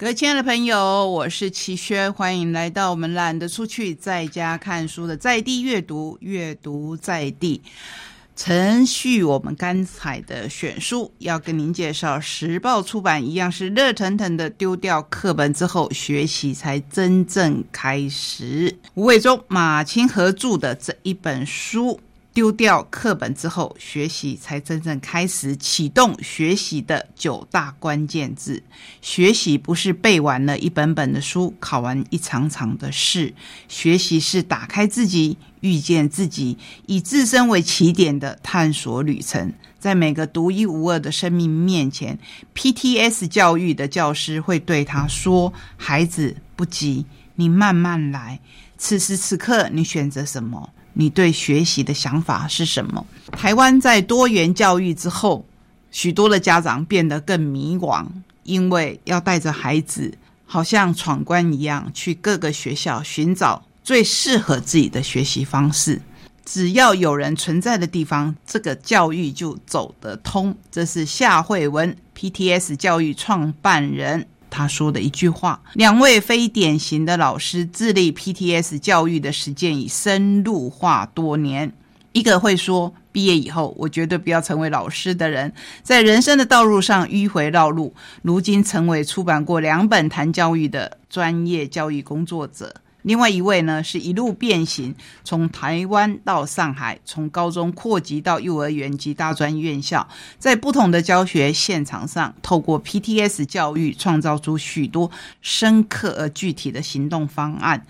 各位亲爱的朋友，我是齐轩，欢迎来到我们懒得出去，在家看书的在地阅读，阅读在地。程序我们刚才的选书，要跟您介绍时报出版，一样是热腾腾的。丢掉课本之后，学习才真正开始。吴伟忠、马清合著的这一本书。丢掉课本之后，学习才真正开始启动学习的九大关键字。学习不是背完了一本本的书，考完一场场的试。学习是打开自己，遇见自己，以自身为起点的探索旅程。在每个独一无二的生命面前，PTS 教育的教师会对他说：“孩子，不急，你慢慢来。此时此刻，你选择什么？”你对学习的想法是什么？台湾在多元教育之后，许多的家长变得更迷惘，因为要带着孩子，好像闯关一样，去各个学校寻找最适合自己的学习方式。只要有人存在的地方，这个教育就走得通。这是夏慧文，PTS 教育创办人。他说的一句话：两位非典型的老师致力 PTS 教育的实践已深入化多年。一个会说毕业以后我绝对不要成为老师的人，在人生的道路上迂回绕路，如今成为出版过两本谈教育的专业教育工作者。另外一位呢，是一路变形，从台湾到上海，从高中扩及到幼儿园及大专院校，在不同的教学现场上，透过 PTS 教育，创造出许多深刻而具体的行动方案。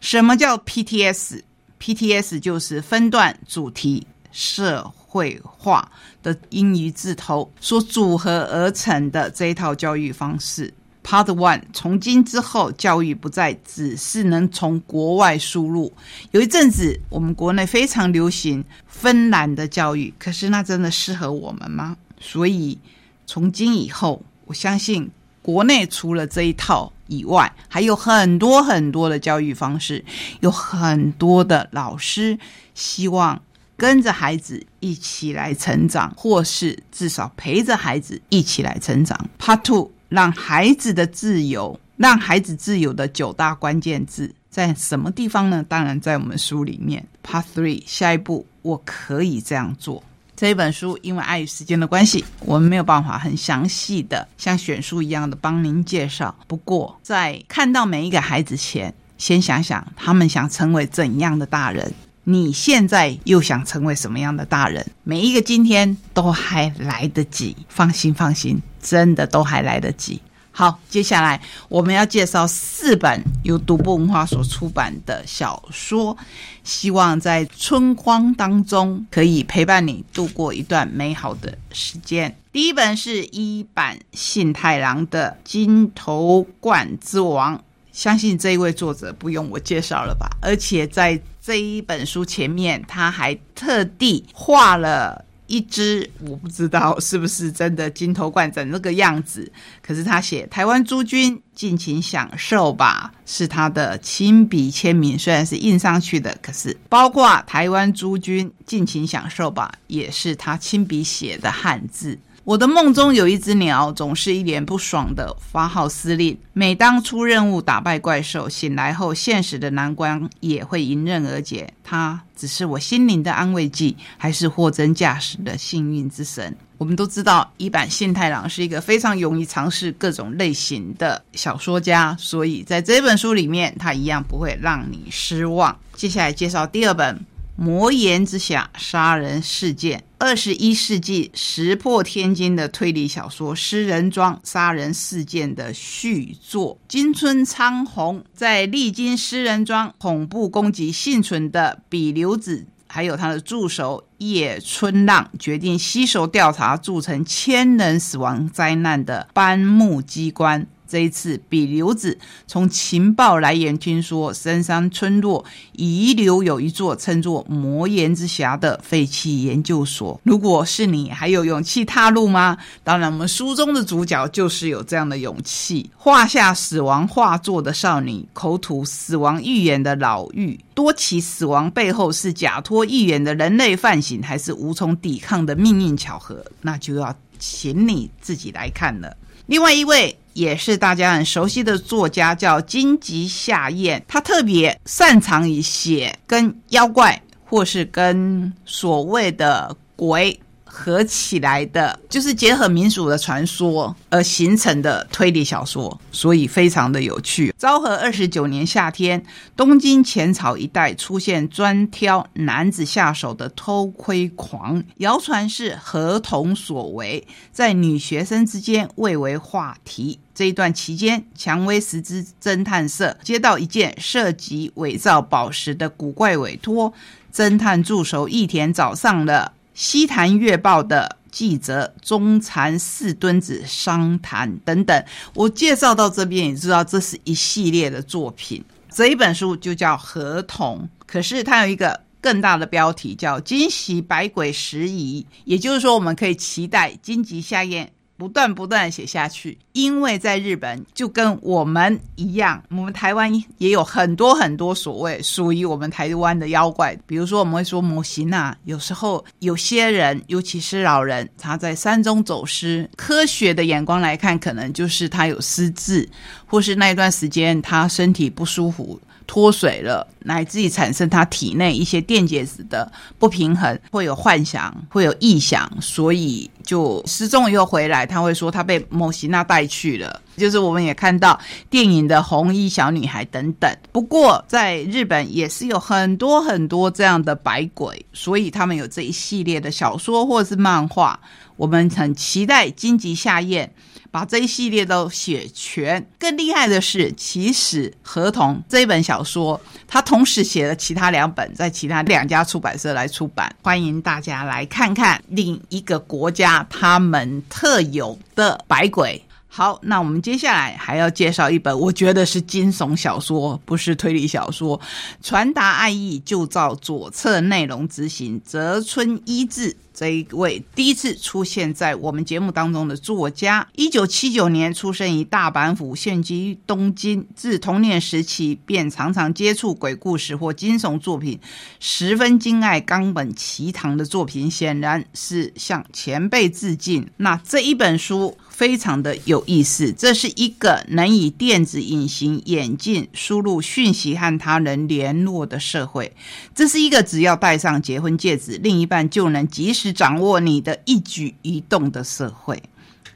什么叫 PTS？PTS 就是分段、主题、社会化的英语字头所组合而成的这一套教育方式。Part One，从今之后，教育不再只是能从国外输入。有一阵子，我们国内非常流行芬兰的教育，可是那真的适合我们吗？所以，从今以后，我相信国内除了这一套以外，还有很多很多的教育方式，有很多的老师希望跟着孩子一起来成长，或是至少陪着孩子一起来成长。Part Two。让孩子的自由，让孩子自由的九大关键字在什么地方呢？当然在我们书里面。Part Three，下一步我可以这样做。这一本书因为碍于时间的关系，我们没有办法很详细的像选书一样的帮您介绍。不过在看到每一个孩子前，先想想他们想成为怎样的大人。你现在又想成为什么样的大人？每一个今天都还来得及，放心放心，真的都还来得及。好，接下来我们要介绍四本由独步文化所出版的小说，希望在春光当中可以陪伴你度过一段美好的时间。第一本是一版信太郎的《金头冠之王》，相信这一位作者不用我介绍了吧？而且在这一本书前面，他还特地画了一只，我不知道是不是真的金头冠整那个样子。可是他写“台湾诸君尽情享受吧”，是他的亲笔签名，虽然是印上去的，可是包括“台湾诸君尽情享受吧”也是他亲笔写的汉字。我的梦中有一只鸟，总是一脸不爽的发号施令。每当出任务打败怪兽，醒来后现实的难关也会迎刃而解。它只是我心灵的安慰剂，还是货真价实的幸运之神？我们都知道，一版信太郎是一个非常勇于尝试各种类型的小说家，所以在这本书里面，他一样不会让你失望。接下来介绍第二本。魔岩之下杀人事件，二十一世纪石破天惊的推理小说《诗人庄杀人事件》的续作。金村昌宏在历经诗人庄恐怖攻击幸存的比留子，还有他的助手叶春浪，决定携手调查铸成千人死亡灾难的班木机关。这一次，比留子从情报来源听说，深山村落遗留有一座称作“魔岩之峡”的废弃研究所。如果是你，还有勇气踏入吗？当然，我们书中的主角就是有这样的勇气。画下死亡画作的少女，口吐死亡预言的老妪，多起死亡背后是假托预言的人类犯行，还是无从抵抗的命运巧合？那就要请你自己来看了。另外一位也是大家很熟悉的作家，叫金吉夏彦，他特别擅长于写跟妖怪或是跟所谓的鬼。合起来的，就是结合民俗的传说而形成的推理小说，所以非常的有趣。昭和二十九年夏天，东京浅草一带出现专挑男子下手的偷窥狂，谣传是合同所为，在女学生之间蔚为话题。这一段期间，蔷薇石之侦探社接到一件涉及伪造宝石的古怪委托，侦探助手义田找上了。西坛月报的记者中禅四墩子商谈等等，我介绍到这边，也知道这是一系列的作品。这一本书就叫《合同》，可是它有一个更大的标题叫《惊喜百鬼拾遗》，也就是说，我们可以期待荆棘下咽。不断不断写下去，因为在日本就跟我们一样，我们台湾也有很多很多所谓属于我们台湾的妖怪，比如说我们会说模型啊，有时候有些人，尤其是老人，他在山中走失，科学的眼光来看，可能就是他有失智，或是那一段时间他身体不舒服。脱水了，乃至于产生他体内一些电解质的不平衡，会有幻想，会有臆想，所以就失踪又回来。他会说他被某西娜带去了，就是我们也看到电影的红衣小女孩等等。不过在日本也是有很多很多这样的白鬼，所以他们有这一系列的小说或是漫画。我们很期待荆棘下咽。把这一系列都写全。更厉害的是，其实《合同》这一本小说，他同时写了其他两本，在其他两家出版社来出版。欢迎大家来看看另一个国家他们特有的百鬼。好，那我们接下来还要介绍一本，我觉得是惊悚小说，不是推理小说。传达爱意，就照左侧内容执行。泽村一志。这一位第一次出现在我们节目当中的作家，一九七九年出生于大阪府，现居东京。自童年时期便常常接触鬼故事或惊悚作品，十分敬爱冈本奇堂的作品，显然是向前辈致敬。那这一本书。非常的有意思，这是一个能以电子隐形眼镜输入讯息和他人联络的社会。这是一个只要戴上结婚戒指，另一半就能及时是掌握你的一举一动的社会。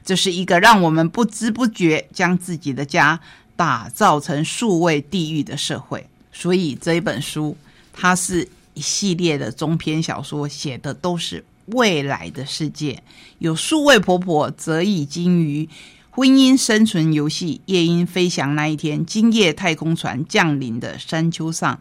这是一个让我们不知不觉将自己的家打造成数位地狱的社会。所以这一本书，它是一系列的中篇小说，写的都是。未来的世界，有数位婆婆则已经于婚姻生存游戏夜莺飞翔那一天，今夜太空船降临的山丘上，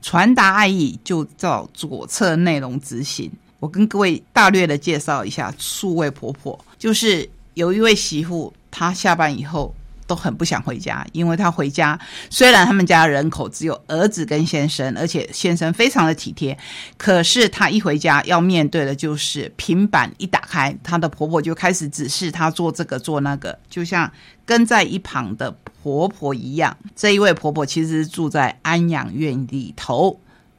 传达爱意就照左侧内容执行。我跟各位大略的介绍一下数位婆婆，就是有一位媳妇，她下班以后。都很不想回家，因为她回家虽然他们家人口只有儿子跟先生，而且先生非常的体贴，可是她一回家要面对的就是平板一打开，她的婆婆就开始指示她做这个做那个，就像跟在一旁的婆婆一样。这一位婆婆其实住在安养院里头。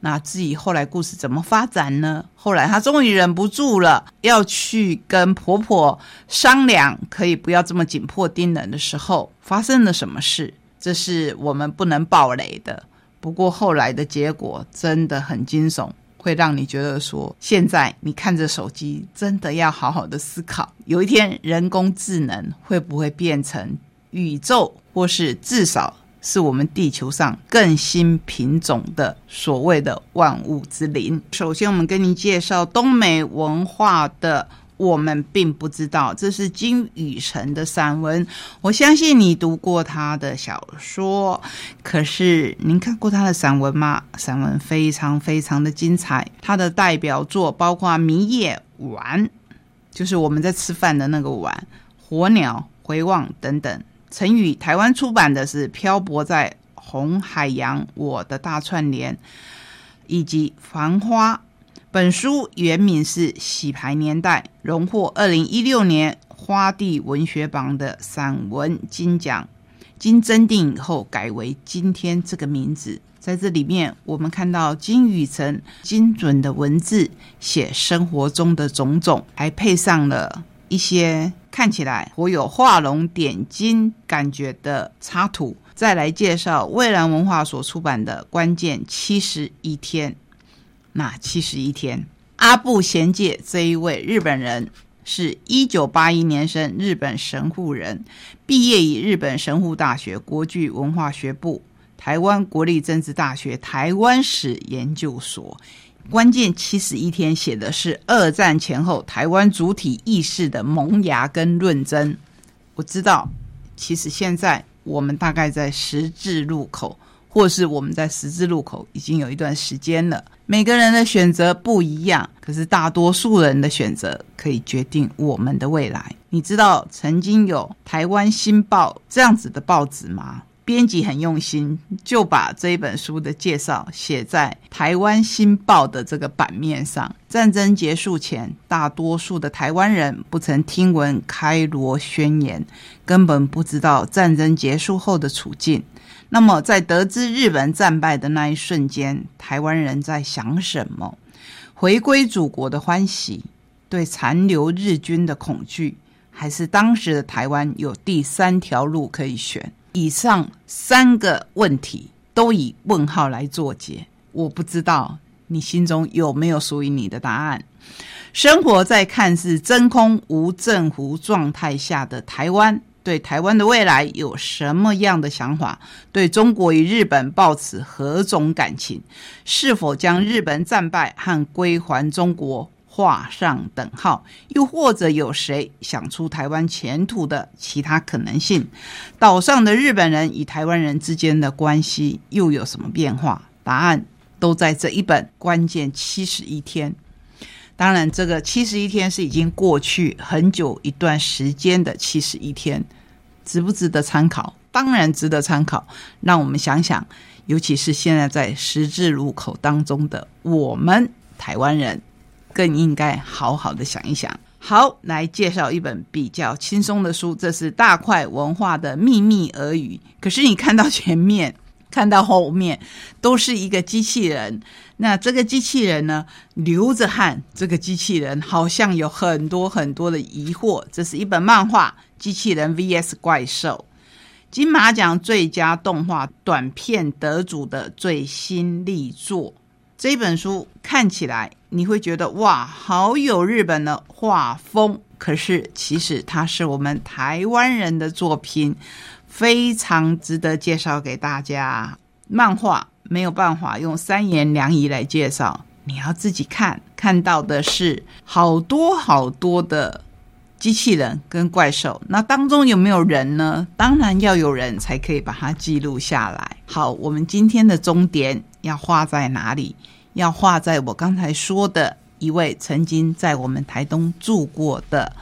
那至于后来故事怎么发展呢？后来她终于忍不住了，要去跟婆婆商量，可以不要这么紧迫盯人的时候，发生了什么事？这是我们不能暴雷的。不过后来的结果真的很惊悚，会让你觉得说，现在你看着手机，真的要好好的思考，有一天人工智能会不会变成宇宙，或是至少。是我们地球上更新品种的所谓的万物之灵。首先，我们跟您介绍东美文化的，我们并不知道，这是金宇澄的散文。我相信你读过他的小说，可是您看过他的散文吗？散文非常非常的精彩。他的代表作包括《迷夜碗》，就是我们在吃饭的那个碗，《火鸟回望》等等。陈宇台湾出版的是《漂泊在红海洋》，我的大串联，以及《繁花》。本书原名是《洗牌年代》，荣获二零一六年花地文学榜的散文金奖。经增订以后，改为今天这个名字。在这里面，我们看到金宇澄精准的文字，写生活中的种种，还配上了一些。看起来颇有画龙点睛感觉的插图。再来介绍蔚蓝文化所出版的《关键七十一天》。那七十一天，阿部贤介这一位日本人，是一九八一年生，日本神户人，毕业于日本神户大学国际文化学部、台湾国立政治大学台湾史研究所。关键七十一天写的是二战前后台湾主体意识的萌芽跟论争。我知道，其实现在。我们大概在十字路口，或是我们在十字路口已经有一段时间了。每个人的选择不一样，可是大多数人的选择可以决定我们的未来。你知道曾经有《台湾新报》这样子的报纸吗？编辑很用心，就把这一本书的介绍写在《台湾新报》的这个版面上。战争结束前，大多数的台湾人不曾听闻开罗宣言，根本不知道战争结束后的处境。那么，在得知日本战败的那一瞬间，台湾人在想什么？回归祖国的欢喜，对残留日军的恐惧，还是当时的台湾有第三条路可以选？以上三个问题都以问号来作结，我不知道你心中有没有属于你的答案。生活在看似真空无政府状态下的台湾，对台湾的未来有什么样的想法？对中国与日本抱持何种感情？是否将日本战败和归还中国？画上等号，又或者有谁想出台湾前途的其他可能性？岛上的日本人与台湾人之间的关系又有什么变化？答案都在这一本关键七十一天。当然，这个七十一天是已经过去很久一段时间的七十一天，值不值得参考？当然值得参考。让我们想想，尤其是现在在十字路口当中的我们台湾人。更应该好好的想一想。好，来介绍一本比较轻松的书，这是大块文化的秘密耳语。可是你看到前面，看到后面，都是一个机器人。那这个机器人呢，流着汗。这个机器人好像有很多很多的疑惑。这是一本漫画，《机器人 VS 怪兽》，金马奖最佳动画短片得主的最新力作。这本书看起来你会觉得哇，好有日本的画风。可是其实它是我们台湾人的作品，非常值得介绍给大家。漫画没有办法用三言两语来介绍，你要自己看。看到的是好多好多的机器人跟怪兽，那当中有没有人呢？当然要有人才可以把它记录下来。好，我们今天的终点。要画在哪里？要画在我刚才说的一位曾经在我们台东住过的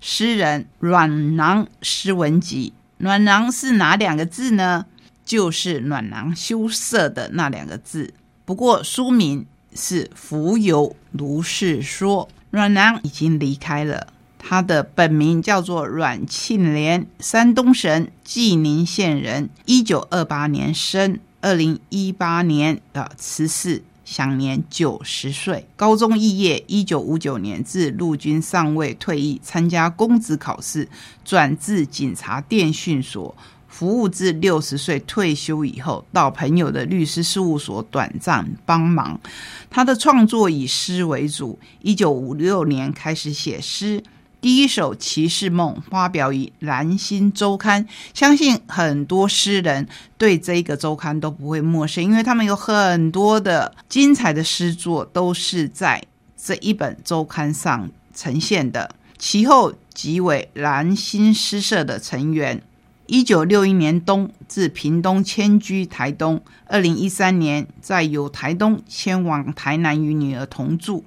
诗人阮囊诗文集。暖囊是哪两个字呢？就是暖囊羞涩的那两个字。不过书名是《浮游如是说》。阮囊已经离开了，他的本名叫做阮庆莲，山东省济宁县人，一九二八年生。二零一八年的辞世，享年九十岁。高中肄业，一九五九年至陆军上尉退役，参加公职考试，转至警察电讯所服务至六十岁退休以后，到朋友的律师事务所短暂帮忙。他的创作以诗为主，一九五六年开始写诗。第一首《骑士梦》发表于《蓝星周刊》，相信很多诗人对这一个周刊都不会陌生，因为他们有很多的精彩的诗作都是在这一本周刊上呈现的。其后即为蓝星诗社的成员。一九六一年冬自屏东迁居台东，二零一三年再由台东迁往台南，与女儿同住。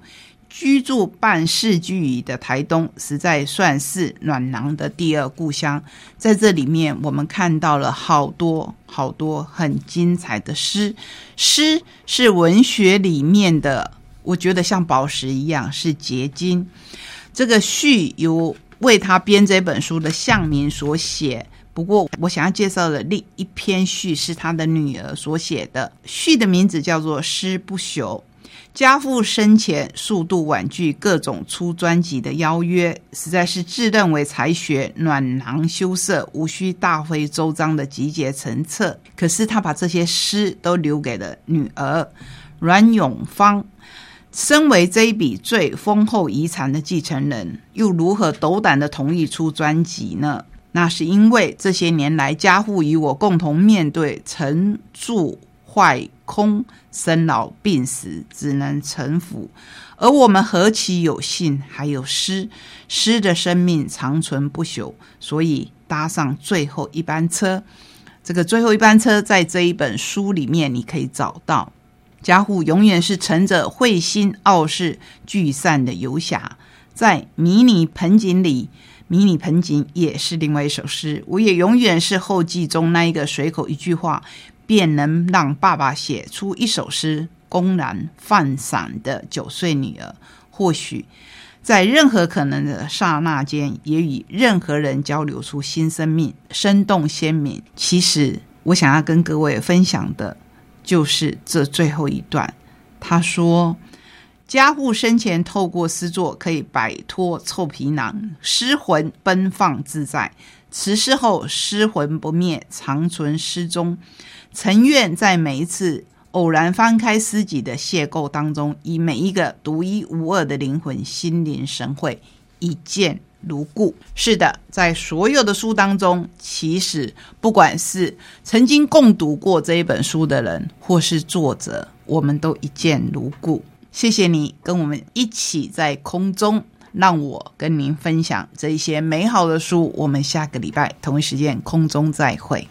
居住半世纪以的台东，实在算是暖囊的第二故乡。在这里面，我们看到了好多好多很精彩的诗。诗是文学里面的，我觉得像宝石一样，是结晶。这个序由为他编这本书的向明所写。不过，我想要介绍的另一篇序是他的女儿所写的。序的名字叫做《诗不朽》。家父生前数度婉拒各种出专辑的邀约，实在是自认为才学暖囊羞涩，无需大费周章的集结成册。可是他把这些诗都留给了女儿阮永芳。身为这一笔最丰厚遗产的继承人，又如何斗胆的同意出专辑呢？那是因为这些年来，家父与我共同面对成住坏空、生老病死，只能臣服。而我们何其有幸，还有诗，诗的生命长存不朽，所以搭上最后一班车。这个最后一班车，在这一本书里面你可以找到。家父永远是乘着彗星傲视聚散的游侠，在迷你盆景里，迷你盆景也是另外一首诗。我也永远是后记中那一个随口一句话。便能让爸爸写出一首诗，公然放散的九岁女儿，或许在任何可能的刹那间，也与任何人交流出新生命，生动鲜明。其实，我想要跟各位分享的，就是这最后一段。他说：“家父生前透过诗作，可以摆脱臭皮囊，诗魂奔放自在；辞世后，诗魂不灭，长存诗中。”曾愿在每一次偶然翻开诗集的邂逅当中，以每一个独一无二的灵魂心领神会，一见如故。是的，在所有的书当中，其实不管是曾经共读过这一本书的人，或是作者，我们都一见如故。谢谢你跟我们一起在空中，让我跟您分享这一些美好的书。我们下个礼拜同一时间空中再会。